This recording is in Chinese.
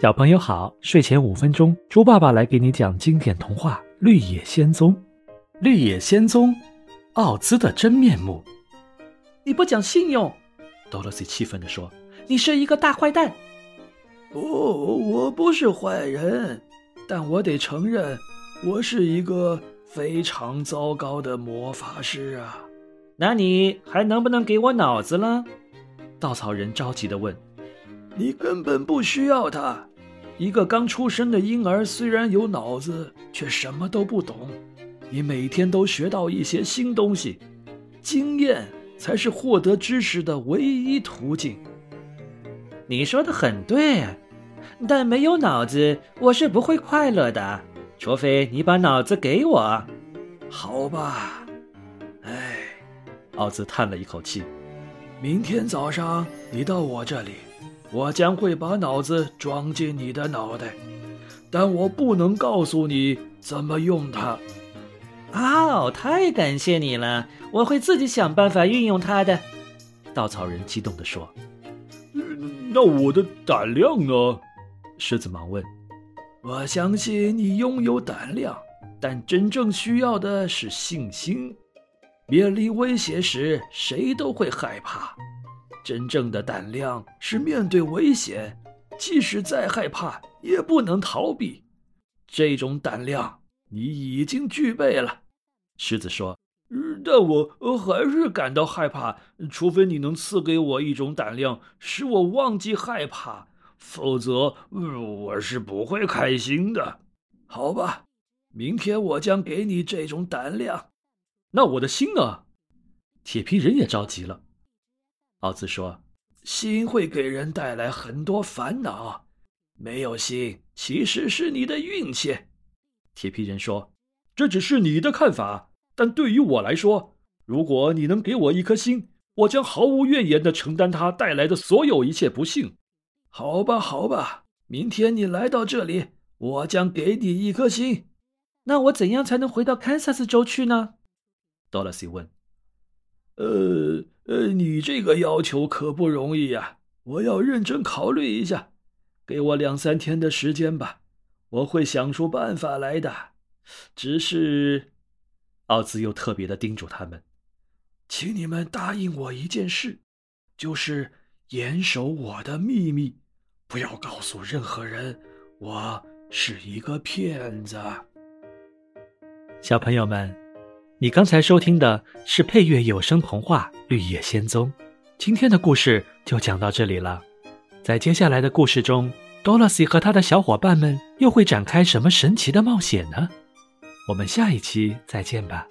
小朋友好，睡前五分钟，猪爸爸来给你讲经典童话《绿野仙踪》。绿野仙踪，奥兹的真面目。你不讲信用，多萝西气愤地说：“你是一个大坏蛋。”不，我不是坏人，但我得承认，我是一个非常糟糕的魔法师啊。那你还能不能给我脑子了？稻草人着急地问。你根本不需要它。一个刚出生的婴儿虽然有脑子，却什么都不懂。你每天都学到一些新东西，经验才是获得知识的唯一途径。你说的很对，但没有脑子，我是不会快乐的。除非你把脑子给我。好吧。哎，奥兹叹了一口气。明天早上你到我这里。我将会把脑子装进你的脑袋，但我不能告诉你怎么用它。哦，太感谢你了！我会自己想办法运用它的。稻草人激动地说：“那我的胆量呢？”狮子忙问。“我相信你拥有胆量，但真正需要的是信心。面临威胁时，谁都会害怕。”真正的胆量是面对危险，即使再害怕也不能逃避。这种胆量你已经具备了，狮子说。但我还是感到害怕，除非你能赐给我一种胆量，使我忘记害怕，否则我是不会开心的。好吧，明天我将给你这种胆量。那我的心呢？铁皮人也着急了。奥兹说：“心会给人带来很多烦恼，没有心其实是你的运气。”铁皮人说：“这只是你的看法，但对于我来说，如果你能给我一颗心，我将毫无怨言地承担它带来的所有一切不幸。”好吧，好吧，明天你来到这里，我将给你一颗心。那我怎样才能回到堪萨斯州去呢？多萝西问。呃呃，你这个要求可不容易呀！我要认真考虑一下，给我两三天的时间吧，我会想出办法来的。只是，奥兹又特别的叮嘱他们，请你们答应我一件事，就是严守我的秘密，不要告诉任何人我是一个骗子。小朋友们。你刚才收听的是配乐有声童话《绿野仙踪》，今天的故事就讲到这里了。在接下来的故事中多萝西和他的小伙伴们又会展开什么神奇的冒险呢？我们下一期再见吧。